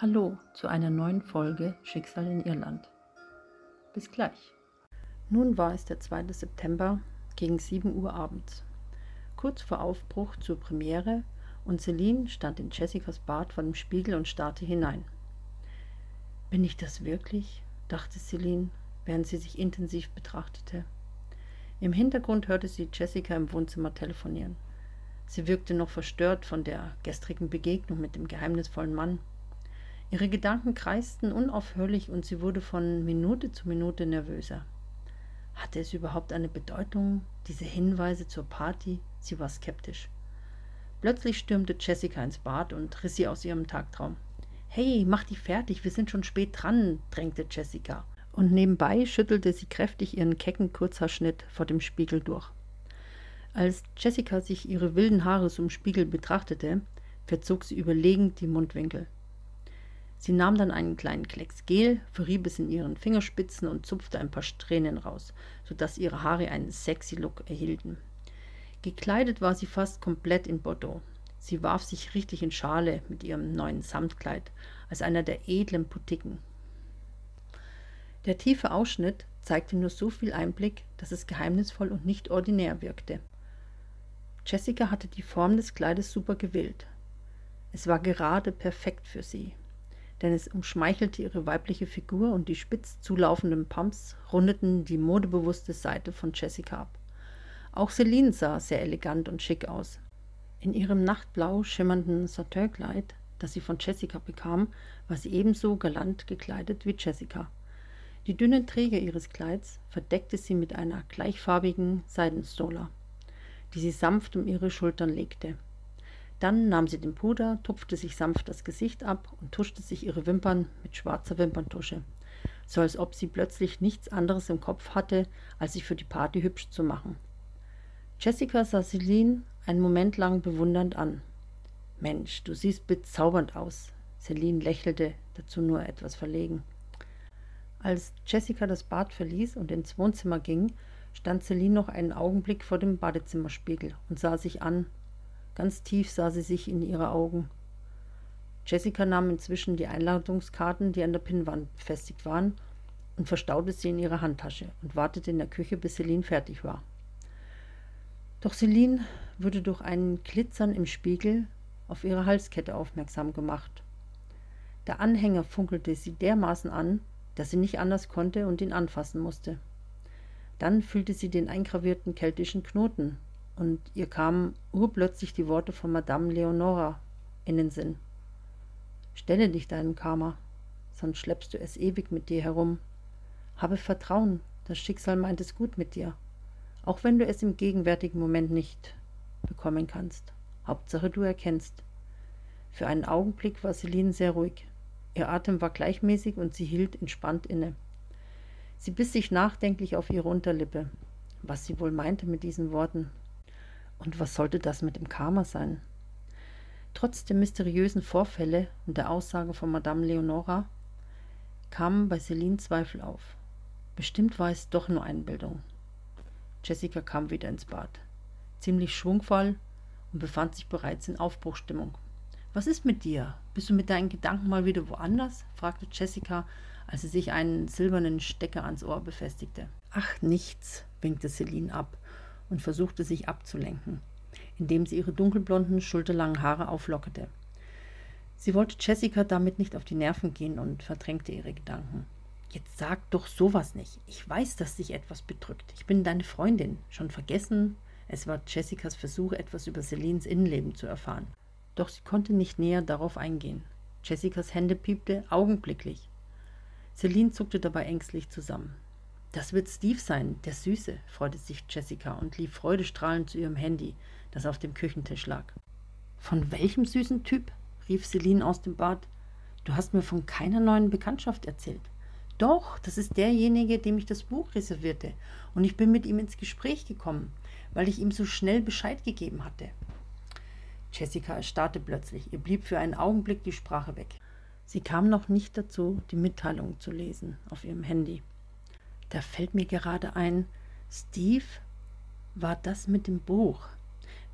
Hallo zu einer neuen Folge Schicksal in Irland. Bis gleich. Nun war es der 2. September gegen 7 Uhr abends. Kurz vor Aufbruch zur Premiere und Celine stand in Jessicas Bad vor dem Spiegel und starrte hinein. Bin ich das wirklich? dachte Celine, während sie sich intensiv betrachtete. Im Hintergrund hörte sie Jessica im Wohnzimmer telefonieren. Sie wirkte noch verstört von der gestrigen Begegnung mit dem geheimnisvollen Mann Ihre Gedanken kreisten unaufhörlich und sie wurde von Minute zu Minute nervöser. Hatte es überhaupt eine Bedeutung, diese Hinweise zur Party? Sie war skeptisch. Plötzlich stürmte Jessica ins Bad und riss sie aus ihrem Tagtraum. Hey, mach dich fertig, wir sind schon spät dran, drängte Jessica. Und nebenbei schüttelte sie kräftig ihren kecken Kurzhaarschnitt vor dem Spiegel durch. Als Jessica sich ihre wilden Haare zum Spiegel betrachtete, verzog sie überlegend die Mundwinkel. Sie nahm dann einen kleinen Klecks Gel, verrieb es in ihren Fingerspitzen und zupfte ein paar Strähnen raus, sodass ihre Haare einen sexy Look erhielten. Gekleidet war sie fast komplett in Bordeaux. Sie warf sich richtig in Schale mit ihrem neuen Samtkleid, als einer der edlen Putiken. Der tiefe Ausschnitt zeigte nur so viel Einblick, dass es geheimnisvoll und nicht ordinär wirkte. Jessica hatte die Form des Kleides super gewählt. Es war gerade perfekt für sie denn es umschmeichelte ihre weibliche Figur und die spitz zulaufenden Pumps rundeten die modebewusste Seite von Jessica ab. Auch Celine sah sehr elegant und schick aus. In ihrem nachtblau schimmernden Satinkleid, das sie von Jessica bekam, war sie ebenso galant gekleidet wie Jessica. Die dünnen Träger ihres Kleids verdeckte sie mit einer gleichfarbigen Seidenstola, die sie sanft um ihre Schultern legte. Dann nahm sie den Puder, tupfte sich sanft das Gesicht ab und tuschte sich ihre Wimpern mit schwarzer Wimperntusche, so als ob sie plötzlich nichts anderes im Kopf hatte, als sich für die Party hübsch zu machen. Jessica sah Celine einen Moment lang bewundernd an. Mensch, du siehst bezaubernd aus. Celine lächelte, dazu nur etwas verlegen. Als Jessica das Bad verließ und ins Wohnzimmer ging, stand Celine noch einen Augenblick vor dem Badezimmerspiegel und sah sich an, Ganz tief sah sie sich in ihre Augen. Jessica nahm inzwischen die Einladungskarten, die an der Pinnwand befestigt waren, und verstaute sie in ihre Handtasche und wartete in der Küche, bis Celine fertig war. Doch Celine wurde durch ein Glitzern im Spiegel auf ihre Halskette aufmerksam gemacht. Der Anhänger funkelte sie dermaßen an, dass sie nicht anders konnte und ihn anfassen musste. Dann fühlte sie den eingravierten keltischen Knoten, und ihr kamen urplötzlich die Worte von Madame Leonora in den Sinn. Stelle dich deinem Karma, sonst schleppst du es ewig mit dir herum. Habe Vertrauen, das Schicksal meint es gut mit dir, auch wenn du es im gegenwärtigen Moment nicht bekommen kannst. Hauptsache du erkennst. Für einen Augenblick war Celine sehr ruhig. Ihr Atem war gleichmäßig und sie hielt entspannt inne. Sie biss sich nachdenklich auf ihre Unterlippe. Was sie wohl meinte mit diesen Worten, und was sollte das mit dem Karma sein? Trotz der mysteriösen Vorfälle und der Aussage von Madame Leonora kamen bei Celine Zweifel auf. Bestimmt war es doch nur Einbildung. Jessica kam wieder ins Bad, ziemlich schwungvoll und befand sich bereits in Aufbruchstimmung. Was ist mit dir? Bist du mit deinen Gedanken mal wieder woanders? fragte Jessica, als sie sich einen silbernen Stecker ans Ohr befestigte. Ach, nichts, winkte Celine ab und versuchte sich abzulenken, indem sie ihre dunkelblonden, schulterlangen Haare auflockerte. Sie wollte Jessica damit nicht auf die Nerven gehen und verdrängte ihre Gedanken. Jetzt sag doch sowas nicht. Ich weiß, dass dich etwas bedrückt. Ich bin deine Freundin. Schon vergessen? Es war Jessicas Versuch, etwas über Celines Innenleben zu erfahren. Doch sie konnte nicht näher darauf eingehen. Jessicas Hände piepte augenblicklich. Celine zuckte dabei ängstlich zusammen. Das wird Steve sein, der Süße, freute sich Jessica und lief freudestrahlend zu ihrem Handy, das auf dem Küchentisch lag. Von welchem süßen Typ? rief Celine aus dem Bad. Du hast mir von keiner neuen Bekanntschaft erzählt. Doch, das ist derjenige, dem ich das Buch reservierte, und ich bin mit ihm ins Gespräch gekommen, weil ich ihm so schnell Bescheid gegeben hatte. Jessica erstarrte plötzlich, ihr blieb für einen Augenblick die Sprache weg. Sie kam noch nicht dazu, die Mitteilung zu lesen auf ihrem Handy. Da fällt mir gerade ein, Steve war das mit dem Buch.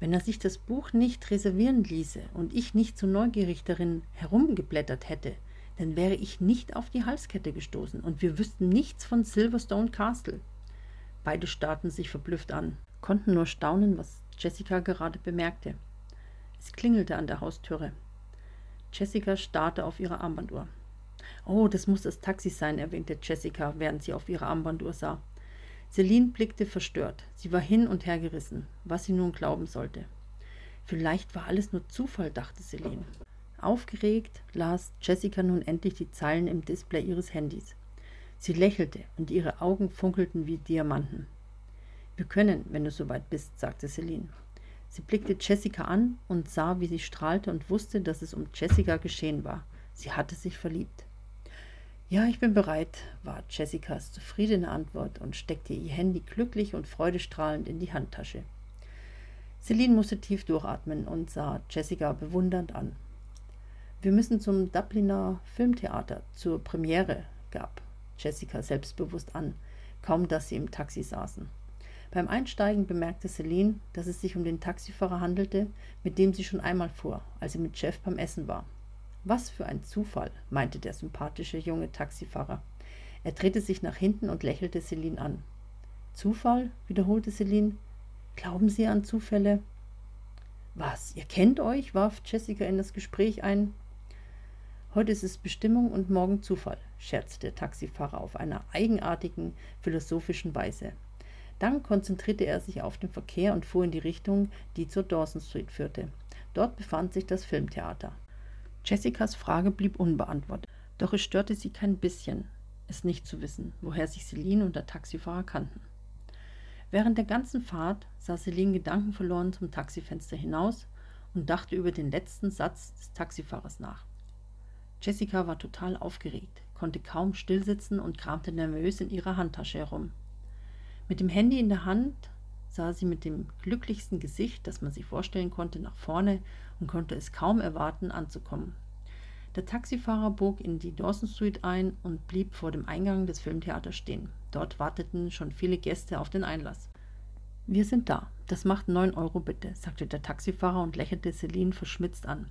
Wenn er sich das Buch nicht reservieren ließe und ich nicht so neugierig darin herumgeblättert hätte, dann wäre ich nicht auf die Halskette gestoßen und wir wüssten nichts von Silverstone Castle. Beide starrten sich verblüfft an, konnten nur staunen, was Jessica gerade bemerkte. Es klingelte an der Haustüre. Jessica starrte auf ihre Armbanduhr. Oh, das muss das Taxi sein, erwähnte Jessica, während sie auf ihre Armbanduhr sah. Celine blickte verstört. Sie war hin und her gerissen, was sie nun glauben sollte. Vielleicht war alles nur Zufall, dachte Celine. Aufgeregt las Jessica nun endlich die Zeilen im Display ihres Handys. Sie lächelte und ihre Augen funkelten wie Diamanten. Wir können, wenn du soweit bist, sagte Celine. Sie blickte Jessica an und sah, wie sie strahlte und wusste, dass es um Jessica geschehen war. Sie hatte sich verliebt. Ja, ich bin bereit, war Jessicas zufriedene Antwort und steckte ihr Handy glücklich und freudestrahlend in die Handtasche. Celine musste tief durchatmen und sah Jessica bewundernd an. Wir müssen zum Dubliner Filmtheater zur Premiere, gab Jessica selbstbewusst an, kaum dass sie im Taxi saßen. Beim Einsteigen bemerkte Celine, dass es sich um den Taxifahrer handelte, mit dem sie schon einmal fuhr, als sie mit Jeff beim Essen war. Was für ein Zufall, meinte der sympathische junge Taxifahrer. Er drehte sich nach hinten und lächelte Celine an. Zufall? wiederholte Celine. Glauben Sie an Zufälle? Was, ihr kennt euch? warf Jessica in das Gespräch ein. Heute ist es Bestimmung und morgen Zufall, scherzte der Taxifahrer auf einer eigenartigen, philosophischen Weise. Dann konzentrierte er sich auf den Verkehr und fuhr in die Richtung, die zur Dawson Street führte. Dort befand sich das Filmtheater. Jessicas Frage blieb unbeantwortet, doch es störte sie kein bisschen, es nicht zu wissen, woher sich Celine und der Taxifahrer kannten. Während der ganzen Fahrt sah Celine gedankenverloren zum Taxifenster hinaus und dachte über den letzten Satz des Taxifahrers nach. Jessica war total aufgeregt, konnte kaum stillsitzen und kramte nervös in ihrer Handtasche herum. Mit dem Handy in der Hand sah sie mit dem glücklichsten Gesicht, das man sich vorstellen konnte, nach vorne und konnte es kaum erwarten, anzukommen. Der Taxifahrer bog in die Dawson Street ein und blieb vor dem Eingang des Filmtheaters stehen. Dort warteten schon viele Gäste auf den Einlass. Wir sind da. Das macht neun Euro bitte, sagte der Taxifahrer und lächelte Celine verschmitzt an.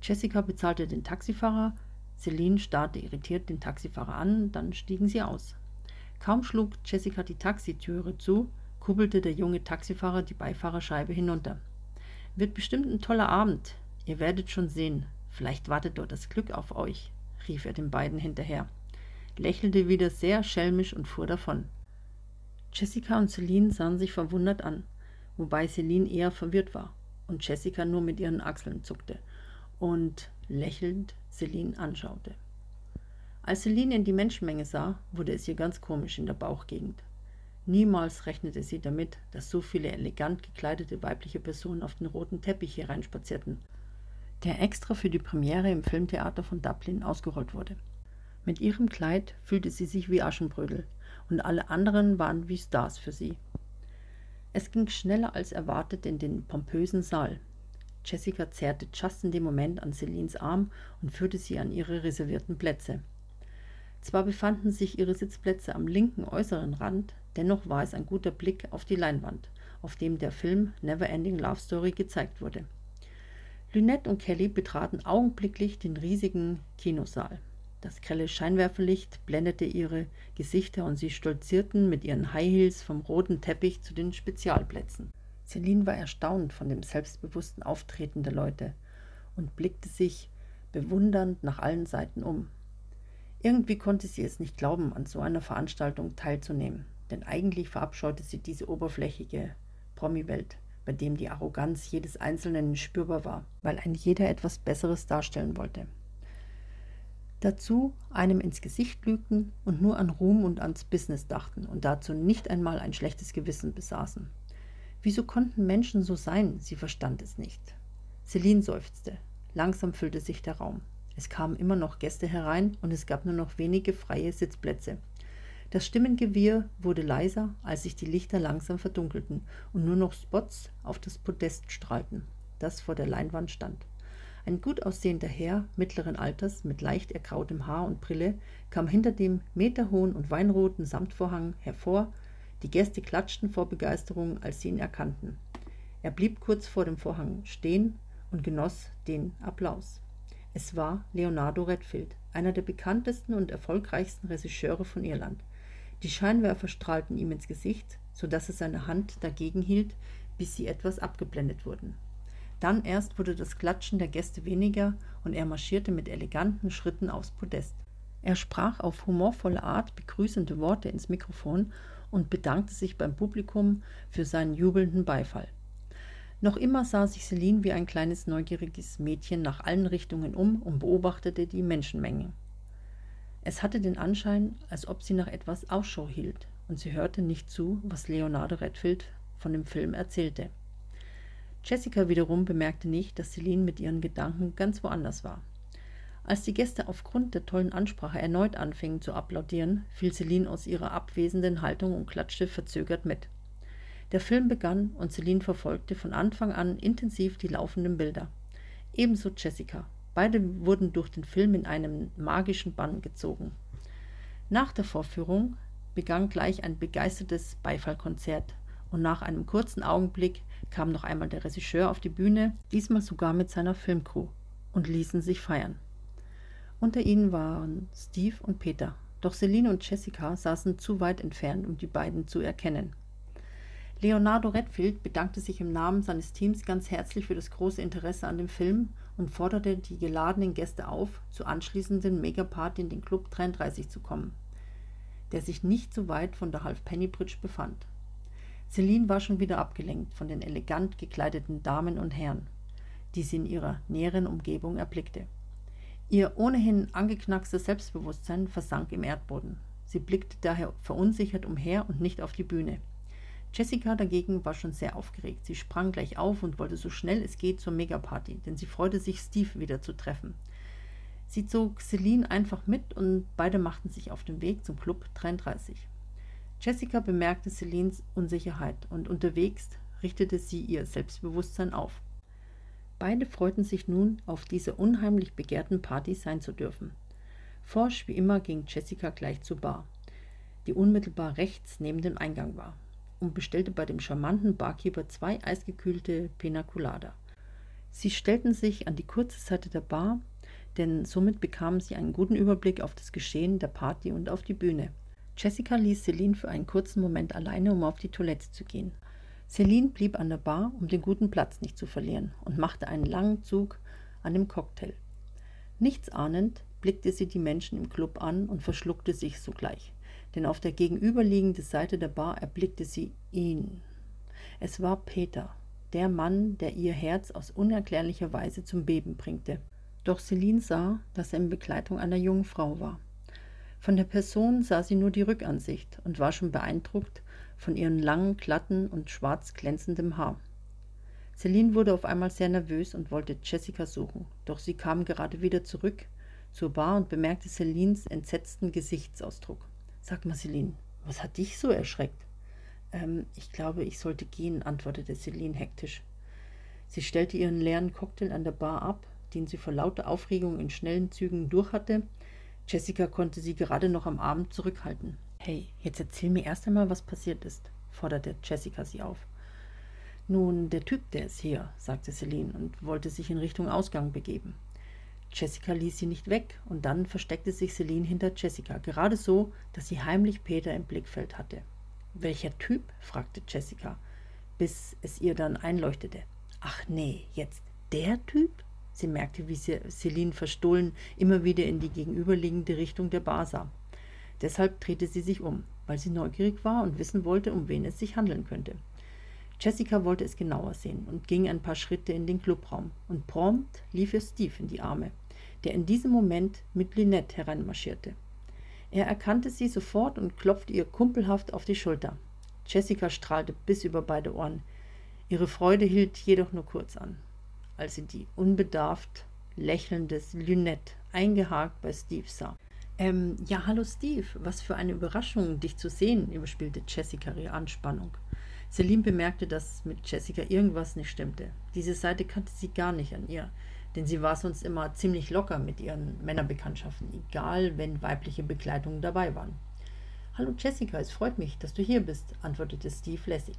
Jessica bezahlte den Taxifahrer, Celine starrte irritiert den Taxifahrer an, dann stiegen sie aus. Kaum schlug Jessica die Taxitüre zu, kubbelte der junge Taxifahrer die Beifahrerscheibe hinunter. Wird bestimmt ein toller Abend. Ihr werdet schon sehen. Vielleicht wartet dort das Glück auf euch, rief er den beiden hinterher, lächelte wieder sehr schelmisch und fuhr davon. Jessica und Celine sahen sich verwundert an, wobei Celine eher verwirrt war und Jessica nur mit ihren Achseln zuckte und lächelnd Celine anschaute. Als Celine in die Menschenmenge sah, wurde es ihr ganz komisch in der Bauchgegend. Niemals rechnete sie damit, dass so viele elegant gekleidete weibliche Personen auf den roten Teppich hereinspazierten, der extra für die Premiere im Filmtheater von Dublin ausgerollt wurde. Mit ihrem Kleid fühlte sie sich wie Aschenbrödel, und alle anderen waren wie Stars für sie. Es ging schneller als erwartet in den pompösen Saal. Jessica zerrte just in dem Moment an Celines Arm und führte sie an ihre reservierten Plätze. Zwar befanden sich ihre Sitzplätze am linken äußeren Rand, dennoch war es ein guter Blick auf die Leinwand, auf dem der Film Neverending Love Story gezeigt wurde. Lynette und Kelly betraten augenblicklich den riesigen Kinosaal. Das grelle Scheinwerferlicht blendete ihre Gesichter und sie stolzierten mit ihren High Heels vom roten Teppich zu den Spezialplätzen. Celine war erstaunt von dem selbstbewussten Auftreten der Leute und blickte sich bewundernd nach allen Seiten um. Irgendwie konnte sie es nicht glauben, an so einer Veranstaltung teilzunehmen, denn eigentlich verabscheute sie diese oberflächige Promi-Welt, bei dem die Arroganz jedes Einzelnen spürbar war, weil ein jeder etwas Besseres darstellen wollte. Dazu einem ins Gesicht lügten und nur an Ruhm und ans Business dachten und dazu nicht einmal ein schlechtes Gewissen besaßen. Wieso konnten Menschen so sein? Sie verstand es nicht. Celine seufzte. Langsam füllte sich der Raum. Es kamen immer noch Gäste herein und es gab nur noch wenige freie Sitzplätze. Das Stimmengewirr wurde leiser, als sich die Lichter langsam verdunkelten und nur noch Spots auf das Podest strahlten, das vor der Leinwand stand. Ein gut aussehender Herr mittleren Alters mit leicht ergrautem Haar und Brille kam hinter dem meterhohen und weinroten Samtvorhang hervor. Die Gäste klatschten vor Begeisterung, als sie ihn erkannten. Er blieb kurz vor dem Vorhang stehen und genoss den Applaus. Es war Leonardo Redfield, einer der bekanntesten und erfolgreichsten Regisseure von Irland. Die Scheinwerfer strahlten ihm ins Gesicht, so dass er seine Hand dagegen hielt, bis sie etwas abgeblendet wurden. Dann erst wurde das Klatschen der Gäste weniger und er marschierte mit eleganten Schritten aufs Podest. Er sprach auf humorvolle Art begrüßende Worte ins Mikrofon und bedankte sich beim Publikum für seinen jubelnden Beifall. Noch immer sah sich Celine wie ein kleines neugieriges Mädchen nach allen Richtungen um und beobachtete die Menschenmenge. Es hatte den Anschein, als ob sie nach etwas Ausschau hielt, und sie hörte nicht zu, was Leonardo Redfield von dem Film erzählte. Jessica wiederum bemerkte nicht, dass Celine mit ihren Gedanken ganz woanders war. Als die Gäste aufgrund der tollen Ansprache erneut anfingen zu applaudieren, fiel Celine aus ihrer abwesenden Haltung und klatschte verzögert mit. Der Film begann und Celine verfolgte von Anfang an intensiv die laufenden Bilder. Ebenso Jessica. Beide wurden durch den Film in einem magischen Bann gezogen. Nach der Vorführung begann gleich ein begeistertes Beifallkonzert, und nach einem kurzen Augenblick kam noch einmal der Regisseur auf die Bühne, diesmal sogar mit seiner Filmcrew, und ließen sich feiern. Unter ihnen waren Steve und Peter, doch Celine und Jessica saßen zu weit entfernt, um die beiden zu erkennen. Leonardo Redfield bedankte sich im Namen seines Teams ganz herzlich für das große Interesse an dem Film und forderte die geladenen Gäste auf, zur anschließenden Megaparty in den Club 33 zu kommen, der sich nicht so weit von der Halfpenny Bridge befand. Celine war schon wieder abgelenkt von den elegant gekleideten Damen und Herren, die sie in ihrer näheren Umgebung erblickte. Ihr ohnehin angeknackstes Selbstbewusstsein versank im Erdboden. Sie blickte daher verunsichert umher und nicht auf die Bühne. Jessica dagegen war schon sehr aufgeregt. Sie sprang gleich auf und wollte so schnell es geht zur Megaparty, denn sie freute sich, Steve wieder zu treffen. Sie zog Celine einfach mit und beide machten sich auf den Weg zum Club 33. Jessica bemerkte Celines Unsicherheit und unterwegs richtete sie ihr Selbstbewusstsein auf. Beide freuten sich nun, auf dieser unheimlich begehrten Party sein zu dürfen. Forsch wie immer ging Jessica gleich zur Bar, die unmittelbar rechts neben dem Eingang war, und bestellte bei dem charmanten Barkeeper zwei eisgekühlte Pina Colada. Sie stellten sich an die kurze Seite der Bar, denn somit bekamen sie einen guten Überblick auf das Geschehen der Party und auf die Bühne. Jessica ließ Celine für einen kurzen Moment alleine, um auf die Toilette zu gehen. Celine blieb an der Bar, um den guten Platz nicht zu verlieren, und machte einen langen Zug an dem Cocktail. Nichts ahnend blickte sie die Menschen im Club an und verschluckte sich sogleich, denn auf der gegenüberliegenden Seite der Bar erblickte sie ihn. Es war Peter, der Mann, der ihr Herz aus unerklärlicher Weise zum Beben bringte. Doch Celine sah, dass er in Begleitung einer jungen Frau war. Von der Person sah sie nur die Rückansicht und war schon beeindruckt von ihrem langen, glatten und schwarz glänzendem Haar. Celine wurde auf einmal sehr nervös und wollte Jessica suchen, doch sie kam gerade wieder zurück zur Bar und bemerkte Celines entsetzten Gesichtsausdruck. Sag mal, Celine, was hat dich so erschreckt? Ähm, ich glaube, ich sollte gehen, antwortete Celine hektisch. Sie stellte ihren leeren Cocktail an der Bar ab, den sie vor lauter Aufregung in schnellen Zügen durchhatte, Jessica konnte sie gerade noch am Abend zurückhalten. Hey, jetzt erzähl mir erst einmal, was passiert ist, forderte Jessica sie auf. Nun, der Typ, der ist hier, sagte Celine und wollte sich in Richtung Ausgang begeben. Jessica ließ sie nicht weg, und dann versteckte sich Celine hinter Jessica, gerade so, dass sie heimlich Peter im Blickfeld hatte. Welcher Typ? fragte Jessica, bis es ihr dann einleuchtete. Ach nee, jetzt der Typ? Sie merkte, wie Celine verstohlen immer wieder in die gegenüberliegende Richtung der Bar sah. Deshalb drehte sie sich um, weil sie neugierig war und wissen wollte, um wen es sich handeln könnte. Jessica wollte es genauer sehen und ging ein paar Schritte in den Clubraum. Und prompt lief ihr Steve in die Arme, der in diesem Moment mit Lynette hereinmarschierte. Er erkannte sie sofort und klopfte ihr kumpelhaft auf die Schulter. Jessica strahlte bis über beide Ohren. Ihre Freude hielt jedoch nur kurz an als sie die unbedarft lächelndes Lynette eingehakt bei Steve sah. Ähm, ja, hallo Steve, was für eine Überraschung, dich zu sehen, überspielte Jessica ihre Anspannung. Celine bemerkte, dass mit Jessica irgendwas nicht stimmte. Diese Seite kannte sie gar nicht an ihr, denn sie war sonst immer ziemlich locker mit ihren Männerbekanntschaften, egal wenn weibliche Begleitungen dabei waren. Hallo Jessica, es freut mich, dass du hier bist, antwortete Steve lässig.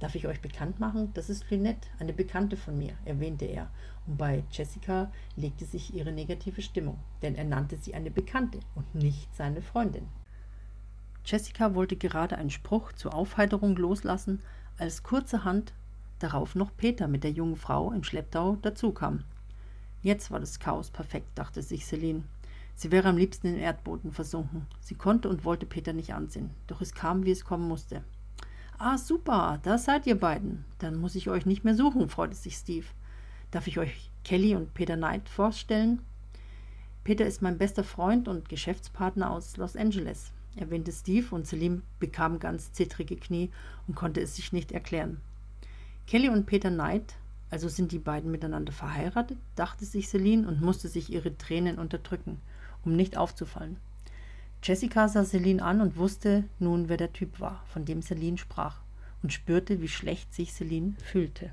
Darf ich euch bekannt machen? Das ist Lynette, eine Bekannte von mir, erwähnte er, und bei Jessica legte sich ihre negative Stimmung, denn er nannte sie eine Bekannte und nicht seine Freundin. Jessica wollte gerade einen Spruch zur Aufheiterung loslassen, als kurzerhand darauf noch Peter mit der jungen Frau im Schlepptau dazukam. Jetzt war das Chaos perfekt, dachte sich Celine. Sie wäre am liebsten in den Erdboden versunken. Sie konnte und wollte Peter nicht ansehen, doch es kam, wie es kommen musste. Ah, super, da seid ihr beiden. Dann muss ich euch nicht mehr suchen, freute sich Steve. Darf ich euch Kelly und Peter Knight vorstellen? Peter ist mein bester Freund und Geschäftspartner aus Los Angeles, erwähnte Steve und Selim bekam ganz zittrige Knie und konnte es sich nicht erklären. Kelly und Peter Knight, also sind die beiden miteinander verheiratet, dachte sich Celine und musste sich ihre Tränen unterdrücken, um nicht aufzufallen. Jessica sah Celine an und wusste nun, wer der Typ war, von dem Celine sprach, und spürte, wie schlecht sich Celine fühlte.